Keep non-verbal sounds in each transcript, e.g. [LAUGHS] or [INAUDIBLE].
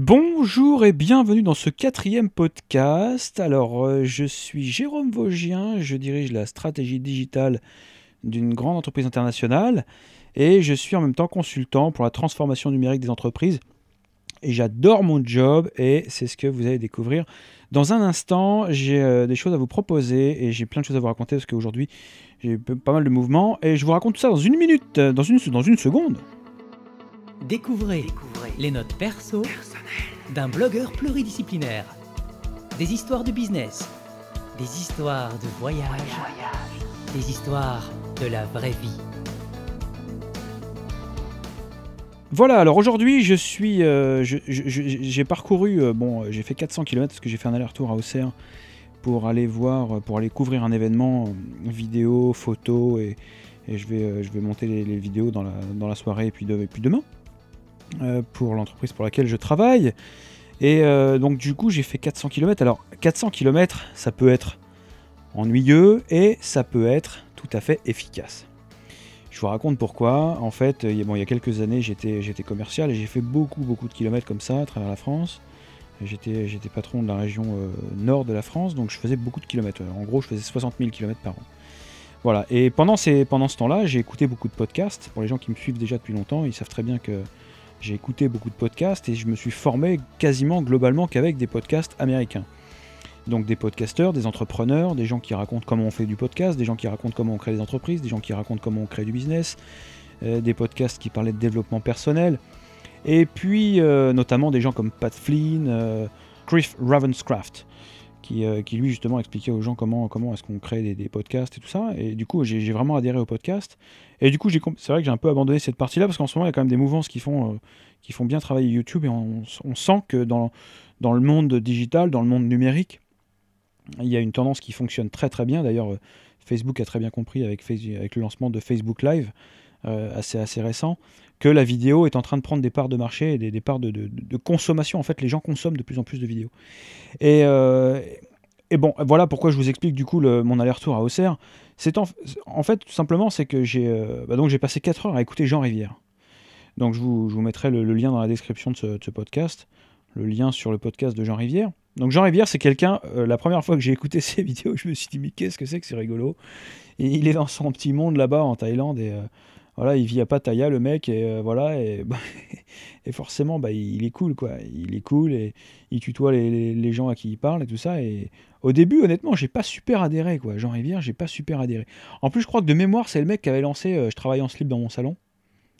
Bonjour et bienvenue dans ce quatrième podcast. Alors, euh, je suis Jérôme Vaugien, je dirige la stratégie digitale d'une grande entreprise internationale et je suis en même temps consultant pour la transformation numérique des entreprises. Et j'adore mon job et c'est ce que vous allez découvrir. Dans un instant, j'ai euh, des choses à vous proposer et j'ai plein de choses à vous raconter parce qu'aujourd'hui, j'ai pas mal de mouvements et je vous raconte tout ça dans une minute, dans une, dans une seconde. Découvrez, les notes perso d'un blogueur pluridisciplinaire. Des histoires de business, des histoires de voyage, des histoires de la vraie vie. Voilà, alors aujourd'hui, je suis, euh, j'ai parcouru, euh, bon, euh, j'ai fait 400 km parce que j'ai fait un aller-retour à Auxerre pour aller voir, pour aller couvrir un événement vidéo, photo et, et je vais, je vais monter les, les vidéos dans la, dans la soirée et puis, de- et puis demain. euh, pour l'entreprise pour laquelle je travaille. Et euh, donc du coup, j'ai fait 400 km. Alors 400 km, ça peut être ennuyeux et ça peut être tout à fait efficace. Je vous raconte pourquoi. En fait, a, bon, il y a quelques années, j'étais, j'étais commercial et j'ai fait beaucoup, beaucoup de kilomètres comme ça à travers la France. J'étais, j'étais patron de la région euh, nord de la France, donc je faisais beaucoup de kilomètres. En gros, je faisais 60 000 kilomètres par an. Voilà. Et pendant, ces, pendant ce temps-là, j'ai écouté beaucoup de podcasts. Pour les gens qui me suivent déjà depuis longtemps, ils savent très bien que j'ai écouté beaucoup de podcasts et je me suis formé quasiment globalement qu'avec des podcasts américains. Donc des podcasteurs, des entrepreneurs, des gens qui racontent comment on fait du podcast, des gens qui racontent comment on crée des entreprises, des gens qui racontent comment on crée du business, euh, des podcasts qui parlaient de développement personnel, et puis euh, notamment des gens comme Pat Flynn, euh, Chris Ravenscraft, qui, euh, qui lui justement expliquait aux gens comment, comment est-ce qu'on crée des, podcasts et tout ça. Et du coup, j'ai vraiment adhéré au podcast. Et du coup, c'est vrai que j'ai un peu abandonné cette partie-là parce qu'en ce moment, il y a quand même des mouvances qui font, euh, qui font bien travailler YouTube et on, on sent que dans, dans le monde digital, dans le monde numérique, il y a une tendance qui fonctionne très très bien. D'ailleurs, euh, Facebook a très bien compris avec, avec le lancement de Facebook Live, assez, assez récent, que la vidéo est en train de prendre des parts de marché et des, des parts de, de- consommation. En fait, les gens consomment de plus en plus de vidéos. Et, euh, et bon, voilà pourquoi je vous explique du coup mon aller-retour à Auxerre. C'est en, en fait, tout simplement, c'est que j'ai euh, bah passé 4 heures à écouter Jean Rivière. Donc je vous, je vous mettrai le, lien dans la description de ce, podcast, le lien sur le podcast de Jean Rivière. Donc Jean Rivière, c'est quelqu'un, euh, la première fois que j'ai écouté [LAUGHS] ses vidéos, je me suis dit, mais qu'est-ce que c'est que c'est rigolo il est dans son petit monde là-bas en Thaïlande et euh, voilà, il vit à Pattaya, le mec, et euh, voilà, et, [LAUGHS] bah, et forcément, bah, il est cool, quoi. Il est cool et il tutoie les, gens à qui il parle et tout ça. Et au début, honnêtement, j'ai pas super adhéré, quoi. Jean Rivière, j'ai pas super adhéré. En plus, je crois que de mémoire, c'est le mec qui avait lancé euh, Je travaille en slip dans mon salon.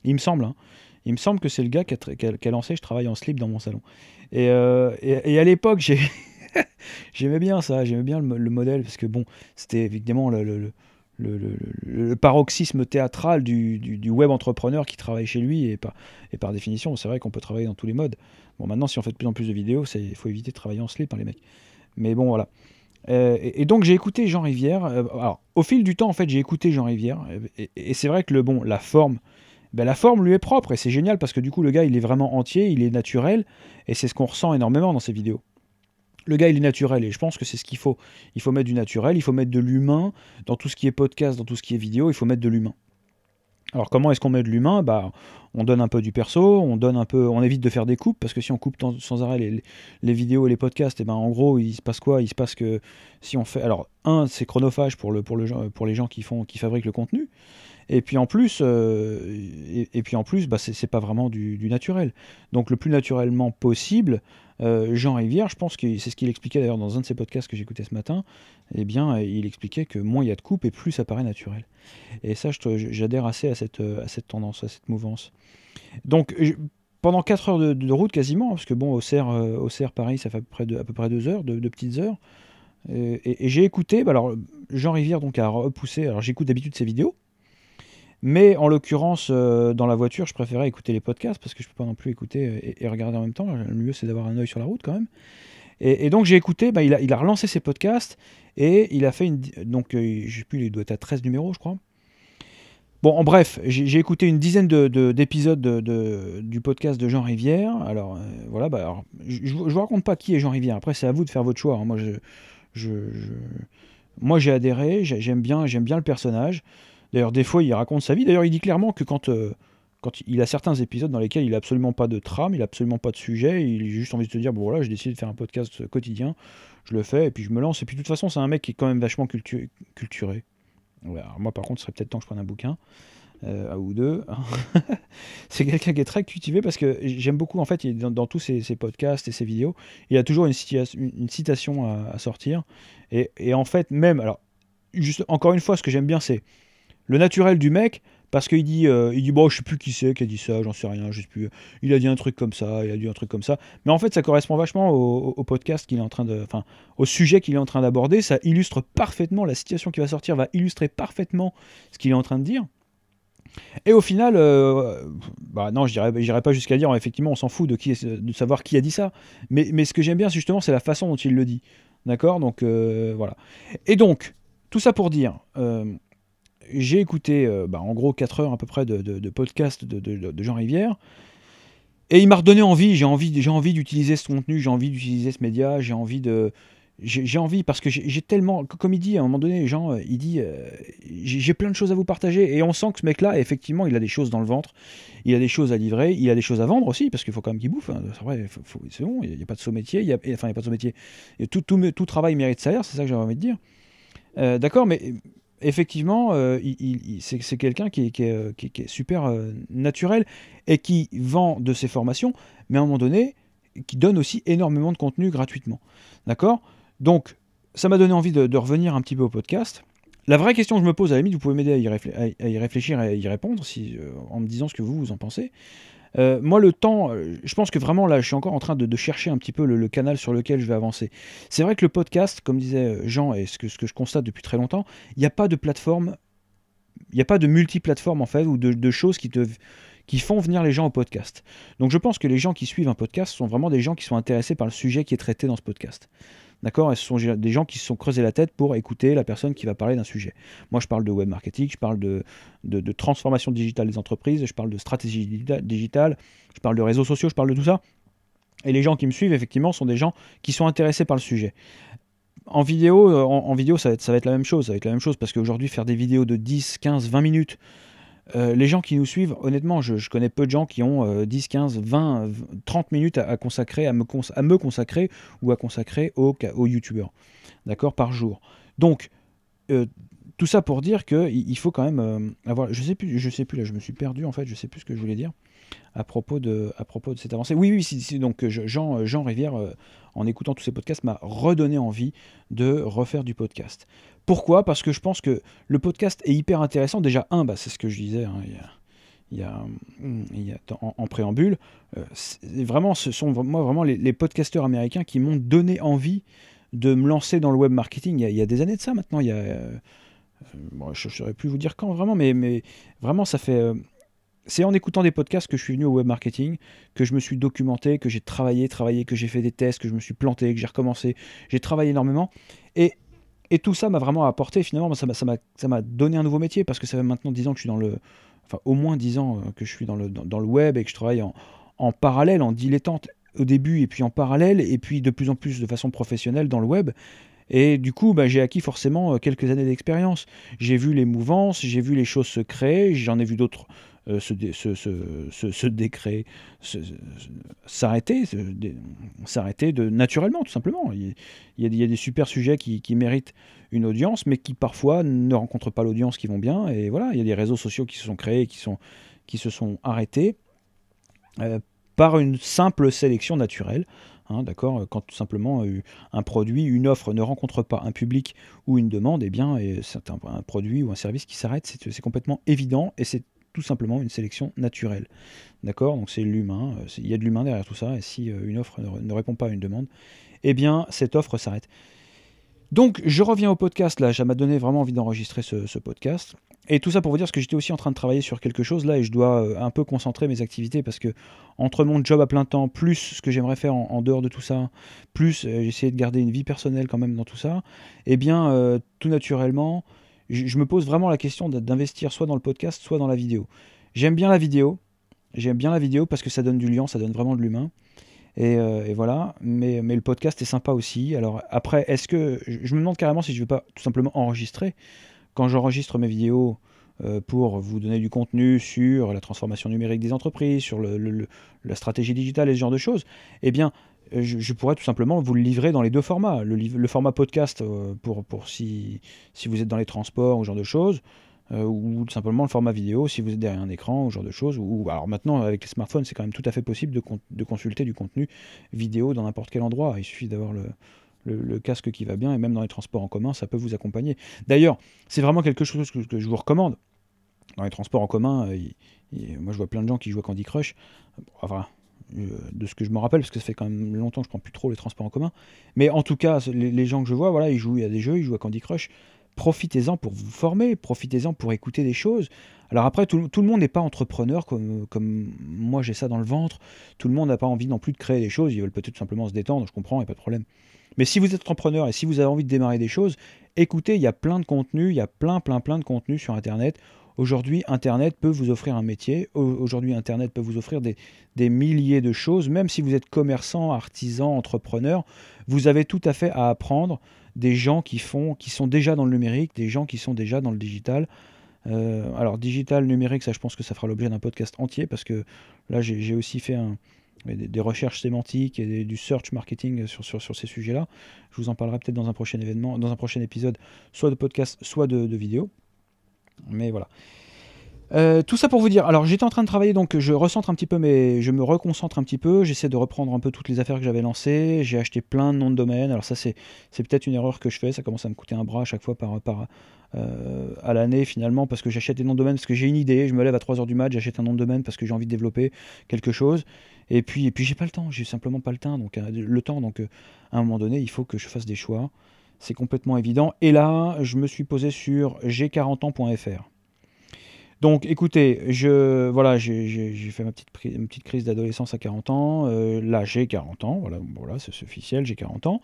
Il me semble, hein. Il me semble que c'est le gars qui a, lancé Je travaille en slip dans mon salon. Et, euh, à l'époque, j'ai. [LAUGHS] J'aimais bien ça, j'aimais bien le, mo- le modèle, parce que bon, c'était évidemment le- le- paroxysme théâtral du, web entrepreneur qui travaille chez lui, et par, définition, c'est vrai qu'on peut travailler dans tous les modes. Bon, maintenant, si on fait de plus en plus de vidéos, il faut éviter de travailler en slip, hein, les mecs. Mais bon, voilà. Euh, et, donc, j'ai écouté Jean Rivière. euh, alors, au fil du temps, en fait, j'ai écouté Jean Rivière, et, et c'est vrai que le bon, la forme, ben, la forme lui est propre, et c'est génial parce que du coup, le gars, il est vraiment entier, il est naturel, et c'est ce qu'on ressent énormément dans ses vidéos. Le gars, il est naturel et je pense que c'est ce qu'il faut. Il faut mettre du naturel, il faut mettre de l'humain dans tout ce qui est podcast, dans tout ce qui est vidéo, il faut mettre de l'humain. Alors comment est-ce qu'on met de l'humain? Bah, on donne un peu du perso, on donne un peu, on évite de faire des coupes parce que si on coupe sans arrêt les, vidéos et les podcasts, et ben en gros il se passe quoi? Il se passe que si on fait, alors un c'est chronophage pour le pour pour les gens qui font qui fabriquent le contenu, et puis en plus euh, et, puis en plus bah c'est pas vraiment du, naturel. Donc le plus naturellement possible, euh, Jean Rivière, je pense que c'est ce qu'il expliquait d'ailleurs dans un de ses podcasts que j'écoutais ce matin, eh bien, euh, il expliquait que moins il y a de coupes et plus ça paraît naturel. Et ça, j'adhère assez à cette, euh, à cette tendance, à cette mouvance. Donc, pendant 4 heures de, de route quasiment, parce que bon, Auxerre, euh, Auxerre, Paris, ça fait à peu près, près 2 heures, de, de petites heures. Et et j'ai écouté, bah alors, Jean Rivière donc a repoussé, alors j'écoute d'habitude ses vidéos, mais en l'occurrence, euh, dans la voiture, je préférais écouter les podcasts parce que je peux pas non plus écouter euh, et, regarder en même temps. Le mieux, c'est d'avoir un œil sur la route quand même. Et, donc, j'ai écouté, bah, il, a, relancé ses podcasts et il a fait une. Donc, euh, je sais plus, il doit être à 13 numéros, je crois. Bon, en bref, j'ai écouté une dizaine de- de- d'épisodes de, de- du podcast de Jean Rivière. Alors, euh, voilà, bah, je je vous raconte pas qui est Jean Rivière. Après, c'est à vous de faire votre choix. hein. Moi, je, moi, j'ai adhéré, j'ai- j'aime bien, j'aime bien le personnage. D'ailleurs, des fois, il raconte sa vie. D'ailleurs, il dit clairement que quand, euh, quand il a certains épisodes dans lesquels il n'a absolument pas de trame, il n'a absolument pas de sujet, il a juste envie de te dire bon voilà, j'ai décidé de faire un podcast quotidien, je le fais et puis je me lance. Et puis de toute façon, c'est un mec qui est quand même vachement culturé. moi par contre, ce serait peut-être temps que je prenne un bouquin. Euh, ou deux. [LAUGHS] c'est quelqu'un qui est très cultivé parce que j'aime beaucoup, en fait, dans, tous ses, podcasts et ses vidéos, il a toujours une, une citation à, sortir. Et, et, en fait, même, alors, juste encore une fois, ce que j'aime bien, c'est le naturel du mec, parce qu'il dit, euh, il dit bon, je sais plus qui c'est qui a dit ça, j'en sais rien, je sais plus. Il a dit un truc comme ça, il a dit un truc comme ça. Mais en fait, ça correspond vachement au, podcast qu'il est en train de, enfin, au sujet qu'il est en train d'aborder. Ça illustre parfaitement la situation qui va sortir, va illustrer parfaitement ce qu'il est en train de dire. Et au final, euh, bah non, je dirais, pas jusqu'à dire, effectivement, on s'en fout de, qui, de savoir qui a dit ça. Mais, mais ce que j'aime bien, justement, c'est la façon dont il le dit. D'accord? Donc, euh, voilà. Et donc, tout ça pour dire, j'ai écouté euh, bah, en gros 4 heures à peu près de, podcast de, Jean Rivière. Et il m'a redonné envie, j'ai envie, envie d'utiliser ce contenu, j'ai envie d'utiliser ce média, j'ai envie de, j'ai envie parce que j'ai tellement, comme il dit à un moment donné, Jean, euh, il dit, euh, j'ai plein de choses à vous partager et on sent que ce mec-là, effectivement, il a des choses dans le ventre, il a des choses à livrer, il a des choses à vendre aussi parce qu'il faut quand même qu'il bouffe. Hein. C'est bon, il n'y a, pas de saut métier, enfin il n'y a pas de saut métier. tout, travail mérite salaire, c'est ça que j'avais envie de dire. D'accord, mais effectivement, euh, c'est quelqu'un qui, est super euh, naturel et qui vend de ses formations, mais à un moment donné, qui donne aussi énormément de contenu gratuitement. D'accord? Donc, ça m'a donné envie de, revenir un petit peu au podcast. La vraie question que je me pose, à la limite, vous pouvez m'aider à, y réfléchir et à y répondre si, euh, en me disant ce que vous, vous en pensez. Euh, moi, le temps, euh, je pense que vraiment là, je suis encore en train de, chercher un petit peu le, canal sur lequel je vais avancer. C'est vrai que le podcast, comme disait euh, Jean, et ce que, je constate depuis très longtemps, il n'y a pas de plateforme, il n'y a pas de multiplateforme en fait, ou de, choses qui te qui font venir les gens au podcast. Donc je pense que les gens qui suivent un podcast sont vraiment des gens qui sont intéressés par le sujet qui est traité dans ce podcast. D'accord Et ce sont des gens qui se sont creusés la tête pour écouter la personne qui va parler d'un sujet. Moi, je parle de web marketing, je parle de, de, transformation digitale des entreprises, je parle de stratégie digitale, je parle de réseaux sociaux, je parle de tout ça. Et les gens qui me suivent, effectivement, sont des gens qui sont intéressés par le sujet. En vidéo, euh, en, vidéo ça, va être, ça va être la même chose. Ça va être la même chose parce qu'aujourd'hui, faire des vidéos de 10, 15, 20 minutes euh, les gens qui nous suivent, honnêtement, je, connais peu de gens qui ont 10, 15, 20, 30 minutes à, consacrer, à me, consacrer ou à consacrer aux, youtubeurs, d'accord, par jour. Donc, euh, tout ça pour dire qu'il faut quand même euh, avoir. Je sais plus, je sais plus là, je me suis perdu en fait, je sais plus ce que je voulais dire à propos de, à propos de cette avancée. Oui, oui, c'est donc Jean Rivière, en écoutant tous ces podcasts, m'a redonné envie de refaire du podcast. Pourquoi? Parce que je pense que le podcast est hyper intéressant. Déjà, un, bah, c'est ce que je disais hein, il, y a, en, préambule. Euh, vraiment, ce sont moi vraiment les, podcasteurs américains qui m'ont donné envie de me lancer dans le web marketing. Il y a, des années de ça maintenant. Il y a, euh, je ne saurais plus vous dire quand vraiment, mais, mais vraiment, ça fait. Euh, c'est en écoutant des podcasts que je suis venu au web marketing, que je me suis documenté, que j'ai travaillé, travaillé, que j'ai fait des tests, que je me suis planté, que j'ai recommencé. J'ai travaillé énormément. Et et tout ça m'a vraiment apporté, finalement, ça m'a donné un nouveau métier, parce que ça fait maintenant 10 ans que je suis dans le... Enfin, au moins 10 ans euh, que je suis dans le, dans, le web et que je travaille en, en, parallèle, en dilettante au début, et puis en parallèle, et puis de plus en plus de façon professionnelle dans le web. Et du coup, bah, j'ai acquis forcément euh, quelques années d'expérience. J'ai vu les mouvances, j'ai vu les choses se créer, j'en ai vu d'autres euh, se, décréer, s'arrêter, s'arrêter de, naturellement, tout simplement. Il, y a, des super sujets qui, méritent une audience, mais qui parfois ne rencontrent pas l'audience qui vont bien. Et voilà, il y a des réseaux sociaux qui se sont créés, qui, sont, qui se sont arrêtés euh, par une simple sélection naturelle. Hein, d'accord Quand tout simplement euh, un produit, une offre ne rencontre pas un public ou une demande, eh bien, c'est un, produit ou un service qui s'arrête, c'est complètement évident et c'est tout simplement une sélection naturelle. D'accord? Donc c'est l'humain, euh, il y a de l'humain derrière tout ça, et si euh, une offre ne, répond pas à une demande, eh bien cette offre s'arrête. Donc je reviens au podcast, là, ça m'a donné vraiment envie d'enregistrer ce, podcast. Et tout ça pour vous dire que j'étais aussi en train de travailler sur quelque chose là et je dois euh, un peu concentrer mes activités parce que entre mon job à plein temps, plus ce que j'aimerais faire en, dehors de tout ça, plus j'essaie de garder une vie personnelle quand même dans tout ça, eh bien tout naturellement, je, me pose vraiment la question d'investir soit dans le podcast, soit dans la vidéo. J'aime bien la vidéo, j'aime bien la vidéo parce que ça donne du lien, ça donne vraiment de l'humain. Et, euh, voilà, mais, le podcast est sympa aussi. Alors après, est-ce que je me demande carrément si je ne vais pas tout simplement enregistrer quand j'enregistre mes vidéos pour vous donner du contenu sur la transformation numérique des entreprises, sur la stratégie digitale et ce genre de choses, eh bien, je, pourrais tout simplement vous le livrer dans les deux formats. Le, format podcast pour, pour si, vous êtes dans les transports ou ce genre de choses, euh, ou tout simplement le format vidéo si vous êtes derrière un écran ou ce genre de choses. Alors maintenant, avec les smartphones, c'est quand même tout à fait possible de, consulter du contenu vidéo dans n'importe quel endroit. Il suffit d'avoir le, casque qui va bien, et même dans les transports en commun, ça peut vous accompagner. D'ailleurs, c'est vraiment quelque chose que, je vous recommande. Dans les transports en commun, euh, moi je vois plein de gens qui jouent à Candy Crush. Enfin, euh, de ce que je me rappelle, parce que ça fait quand même longtemps que je prends plus trop les transports en commun. Mais en tout cas, les, gens que je vois, voilà, ils jouent à des jeux, ils jouent à Candy Crush profitez-en pour vous former, profitez-en pour écouter des choses. Alors après, tout, le monde n'est pas entrepreneur comme, comme moi j'ai ça dans le ventre. Tout le monde n'a pas envie non plus de créer des choses. Ils veulent peut-être simplement se détendre, je comprends, il n'y a pas de problème. Mais si vous êtes entrepreneur et si vous avez envie de démarrer des choses, écoutez, il y a plein de contenus, il y a plein, plein, plein de contenus sur Internet. Aujourd'hui, Internet peut vous offrir un métier. Aujourd'hui, Internet peut vous offrir des, milliers de choses. Même si vous êtes commerçant, artisan, entrepreneur, vous avez tout à fait à apprendre des gens qui, font, qui sont déjà dans le numérique, des gens qui sont déjà dans le digital. Euh, alors digital, numérique, ça je pense que ça fera l'objet d'un podcast entier parce que là j'ai aussi fait des, recherches sémantiques et du search marketing sur, sur, ces sujets-là. Je vous en parlerai peut-être dans un prochain événement, dans un prochain épisode, soit de podcast, soit de, de vidéo. Mais voilà. Euh, tout ça pour vous dire, alors j'étais en train de travailler, donc je recentre un petit peu, mais je me reconcentre un petit peu, j'essaie de reprendre un peu toutes les affaires que j'avais lancées, j'ai acheté plein de noms de domaine, alors ça c'est, peut-être une erreur que je fais, ça commence à me coûter un bras à chaque fois par, par, euh, à l'année finalement, parce que j'achète des noms de domaine, parce que j'ai une idée, je me lève à 3h du mat, j'achète un nom de domaine parce que j'ai envie de développer quelque chose, et puis, et puis j'ai pas le temps, j'ai simplement pas le temps, donc, euh, le temps, donc à un moment donné il faut que je fasse des choix, c'est complètement évident, et là je me suis posé sur g40ans.fr. Donc écoutez, je, voilà, j'ai fait ma petite, crise d'adolescence à 40 ans. Euh, là, j'ai 40 ans. Voilà, voilà c'est officiel, j'ai 40 ans.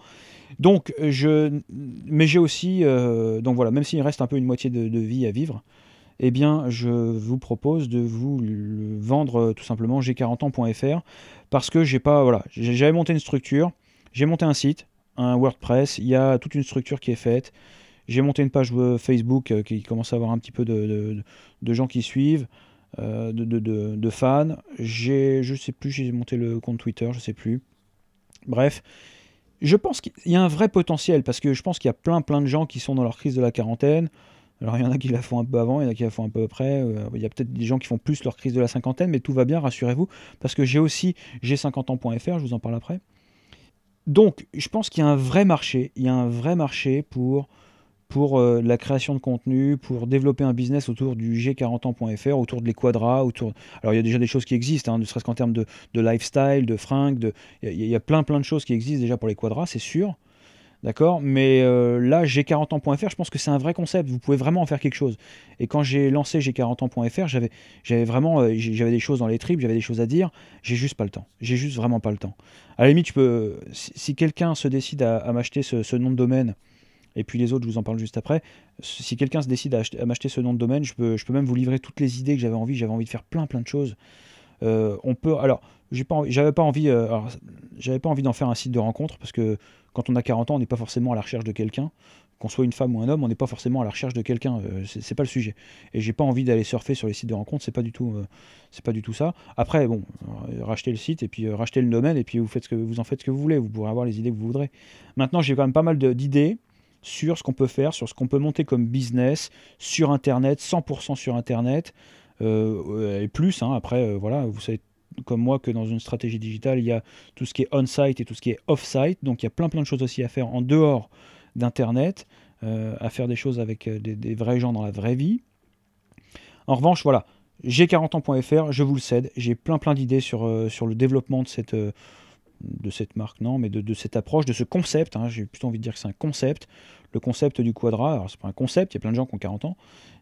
Donc, mais j'ai aussi, euh, donc voilà, même s'il reste un peu une moitié de, vie à vivre, eh bien, je vous propose de vous vendre euh, tout simplement g40 ans.fr parce que j'ai pas, voilà, j'avais monté une structure, j'ai monté un site, un WordPress, il y a toute une structure qui est faite. J'ai monté une page euh, Facebook euh, qui commence à avoir un petit peu de, gens qui suivent, euh, de, fans. J'ai, je sais plus, j'ai monté le compte Twitter, je sais plus. Bref, je pense qu'il y a un vrai potentiel parce que je pense qu'il y a plein plein de gens qui sont dans leur crise de la quarantaine. Alors il y en a qui la font un peu avant, il y en a qui la font un peu après. il y a peut-être des gens qui font plus leur crise de la cinquantaine, mais tout va bien, rassurez-vous, parce que j'ai aussi g50ans.fr, je vous en parle après. Donc je pense qu'il y a un vrai marché, il y a un vrai marché pour euh, la création de contenu, pour développer un business autour du g40ans.fr, autour de l'Equadra, autour... Alors il y a déjà des choses qui existent, hein, ne serait-ce qu'en termes de, lifestyle, de fringues, de... Il, y a, plein plein de choses qui existent déjà pour les quadras, c'est sûr. D'accord? Mais euh, là, g40ans.fr, je pense que c'est un vrai concept. Vous pouvez vraiment en faire quelque chose. Et quand j'ai lancé g40ans.fr, j'avais, j'avais vraiment euh, j'avais des choses dans les tripes, j'avais des choses à dire. J'ai juste pas le temps. J'ai juste vraiment pas le temps. À la limite, je peux, si, quelqu'un se décide à, m'acheter ce, nom de domaine, et puis les autres, je vous en parle juste après. Si quelqu'un se décide à, m'acheter ce nom de domaine, je peux, même vous livrer toutes les idées que j'avais envie. J'avais envie de faire plein plein de choses. Euh, on peut, alors, j'avais pas envie, j'avais pas envie d'en faire un site de rencontre parce que quand on a 40 ans, on n'est pas forcément à la recherche de quelqu'un. Qu'on soit une femme ou un homme, on n'est pas forcément à la recherche de quelqu'un. Euh, c'est pas le sujet. Et j'ai pas envie d'aller surfer sur les sites de rencontre. C'est pas c'est pas du tout ça. Après, bon, rachetez le site et puis rachetez le domaine et puis vous en faites ce que vous voulez. Vous pourrez avoir les idées que vous voudrez. Maintenant, j'ai quand même pas mal d'idées sur ce qu'on peut faire, sur ce qu'on peut monter comme business sur Internet, 100% sur Internet, euh, et plus. Hein, après, euh, voilà, vous savez comme moi que dans une stratégie digitale, il y a tout ce qui est on-site et tout ce qui est off-site. Donc il y a plein plein de choses aussi à faire en dehors d'Internet, euh, à faire des choses avec des, vrais gens dans la vraie vie. En revanche, voilà, g40ans.fr, je vous le cède, j'ai plein plein d'idées sur, sur le développement de cette de cette marque, non, mais de, cette approche, de ce concept. Hein, j'ai plutôt envie de dire que c'est un concept. Le concept du quadra, alors c'est pas un concept, il y a plein de gens qui ont 40 ans,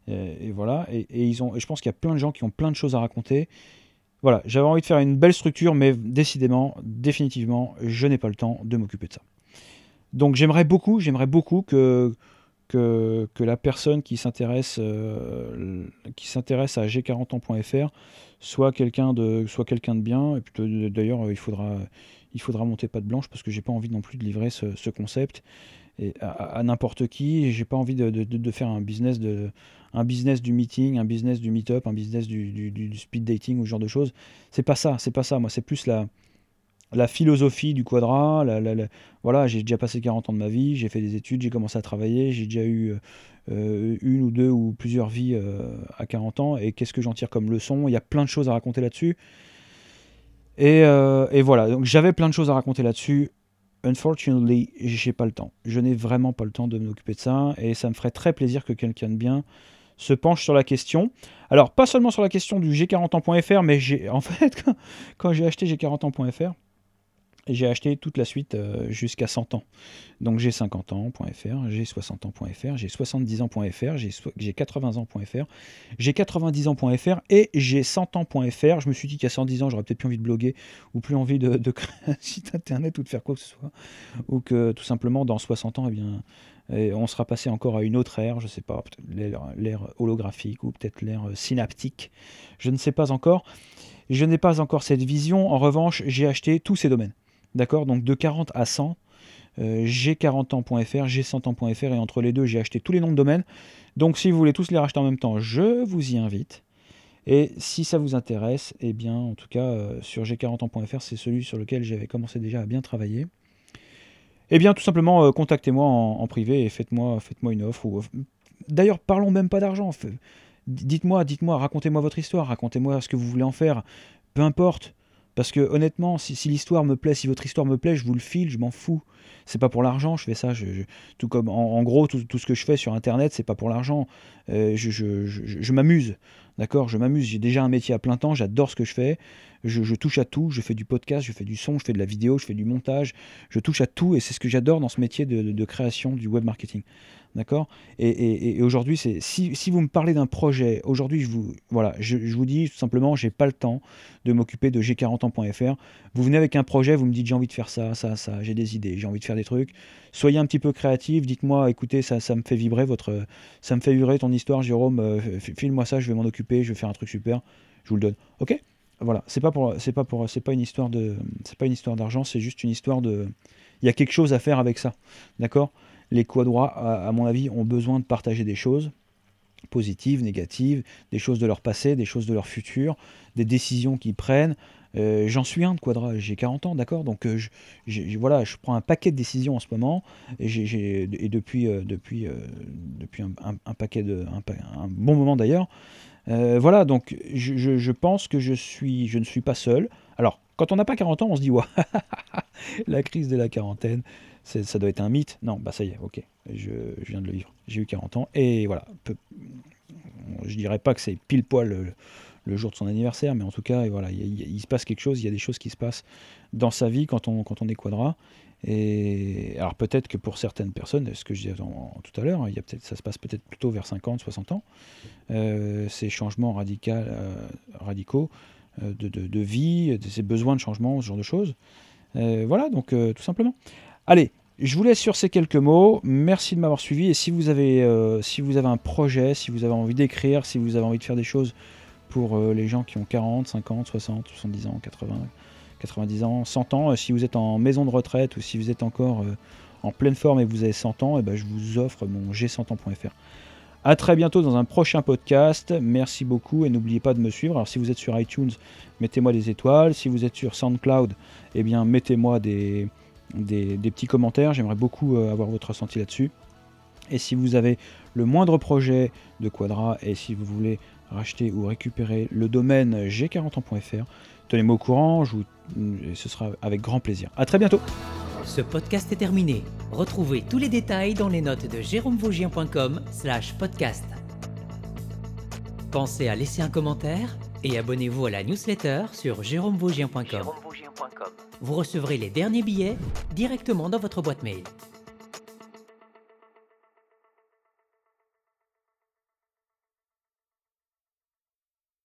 et, voilà, et, ils ont, je pense qu'il y a plein de gens qui ont plein de choses à raconter. Voilà, j'avais envie de faire une belle structure, mais décidément, définitivement, je n'ai pas le temps de m'occuper de ça. Donc j'aimerais beaucoup, j'aimerais beaucoup que, que, la personne qui s'intéresse euh, à g40ans.fr soit quelqu'un de de bien et d'ailleurs il faudra il faudra monter pas de blanche parce que j'ai pas envie non plus de livrer ce, concept et à, n'importe qui. J'ai pas envie de, faire un business, du meeting, un business du meet-up, un business du, speed dating ou ce genre de choses. C'est pas ça, c'est pas ça. Moi, c'est plus la, philosophie du quadra. voilà, j'ai déjà passé 40 ans de ma vie, j'ai fait des études, j'ai commencé à travailler, j'ai déjà eu euh, une ou deux ou plusieurs vies euh, à 40 ans. Et qu'est-ce que j'en tire comme leçon? Il y a plein de choses à raconter là-dessus. Euh, et, voilà, donc j'avais plein de choses à raconter là-dessus. Unfortunately, j'ai pas le temps. Je n'ai vraiment pas le temps de m'occuper de ça. Et ça me ferait très plaisir que quelqu'un de bien se penche sur la question. Alors, pas seulement sur la question du G40ans.fr, mais j'ai [LAUGHS] en fait, quand j'ai acheté G40ans.fr, j'ai acheté toute la suite euh, jusqu'à 100 ans. Donc j'ai 50 ans.fr, j'ai 60 ans.fr, j'ai 70 ans.fr, j'ai 80 ans.fr, j'ai 90 ans.fr et j'ai 100 ans.fr. Je me suis dit qu'à 110 ans, j'aurais peut-être plus envie de bloguer ou plus envie de, [LAUGHS] créer un site internet ou de faire quoi que ce soit. Ou que tout simplement dans 60 ans, eh bien, eh, on sera passé encore à une autre ère, je ne sais pas, l'ère holographique ou peut-être l'ère synaptique. Je ne sais pas encore. Je n'ai pas encore cette vision. En revanche, j'ai acheté tous ces domaines. D'accord? Donc de 40 à 100, euh, j'ai 40 ans.fr, j'ai 100 ans.fr et entre les deux, j'ai acheté tous les noms de domaines. Donc si vous voulez tous les racheter en même temps, je vous y invite. Et si ça vous intéresse, eh bien, en tout cas, euh, sur g40 ans.fr, c'est celui sur lequel j'avais commencé déjà à bien travailler. Eh bien, tout simplement, euh, contactez-moi en, privé et faites-moi faites une offre. D'ailleurs, parlons même pas d'argent. Dites-moi, dites-moi, racontez-moi votre histoire, racontez-moi ce que vous voulez en faire. Peu importe. Parce que honnêtement, si, l'histoire me plaît, si votre histoire me plaît, je vous le file, je m'en fous. C'est pas pour l'argent, je fais ça. Tout comme en, gros, tout, ce que je fais sur Internet, c'est pas pour l'argent. Euh, je, m'amuse, d'accord? Je m'amuse. J'ai déjà un métier à plein temps. J'adore ce que je fais. Je, touche à tout. Je fais du podcast, je fais du son, je fais de la vidéo, je fais du montage. Je touche à tout et c'est ce que j'adore dans ce métier de création du web marketing. D'accord? Et, aujourd'hui, c'est si, vous me parlez d'un projet, aujourd'hui, je vous, voilà, je, vous dis tout simplement, j'ai pas le temps de m'occuper de g40ans.fr. Vous venez avec un projet, vous me dites j'ai envie de faire ça, ça, ça, j'ai des idées, j'ai envie de faire des trucs. Soyez un petit peu créatif, dites-moi, écoutez, ça, ça me fait vibrer votre, ça me fait vibrer ton histoire, Jérôme. Euh, file-moi ça, je vais m'en occuper, je vais faire un truc super, je vous le donne. Ok? Voilà, c'est pas pour, c'est pas pas une histoire de, c'est pas une histoire d'argent, c'est juste une histoire de, il y a quelque chose à faire avec ça, d'accord? Les quadroits, à, mon avis, ont besoin de partager des choses positives, négatives, des choses de leur passé, des choses de leur futur, des décisions qu'ils prennent. Euh, j'en suis un de quadra, j'ai 40 ans, d'accord? Donc euh, je, voilà, je prends un paquet de décisions en ce moment, et, depuis, euh, un, paquet de, un, bon moment d'ailleurs. voilà, donc je, pense que je ne suis pas seul. Alors, quand on n'a pas 40 ans, on se dit, ouais, [LAUGHS] la crise de la quarantaine, ça doit être un mythe. Non, bah ça y est, ok, je, viens de le vivre. J'ai eu 40 ans et voilà. je dirais pas que c'est pile poil le, jour de son anniversaire, mais en tout cas, voilà, il, se passe quelque chose. Il y a des choses qui se passent dans sa vie quand on, quand on est quadra. Et alors peut-être que pour certaines personnes, ce que je disais tout à l'heure, il y a peut-être, ça se passe peut-être plutôt vers 50, 60 ans, euh, ces changements radicaux, euh, radicaux euh, de, de, vie, ces besoins de changement, ce genre de choses. voilà, donc tout simplement. Allez, je vous laisse sur ces quelques mots. Merci de m'avoir suivi. Et si vous avez, euh, si vous avez un projet, si vous avez envie d'écrire, si vous avez envie de faire des choses pour euh, les gens qui ont 40, 50, 60, 70 ans, 80, 90 ans, 100 ans, euh, si vous êtes en maison de retraite ou si vous êtes encore en pleine forme et vous avez 100 ans, et eh ben, je vous offre mon g100ans.fr. A très bientôt dans un prochain podcast. Merci beaucoup et n'oubliez pas de me suivre. Alors si vous êtes sur iTunes, mettez-moi des étoiles. Si vous êtes sur SoundCloud, eh bien mettez-moi des, des, petits commentaires. J'aimerais beaucoup euh, avoir votre ressenti là-dessus. Et si vous avez le moindre projet de Quadra et si vous voulez racheter ou récupérer le domaine g40ans.fr, tenez-moi au courant, je vous, ce sera avec grand plaisir. A très bientôt Ce podcast est terminé. Retrouvez tous les détails dans les notes de jérômevaugien.com slash podcast. Pensez à laisser un commentaire et abonnez-vous à la newsletter sur jérômevaugien.com. Vous recevrez les derniers billets directement dans votre boîte mail.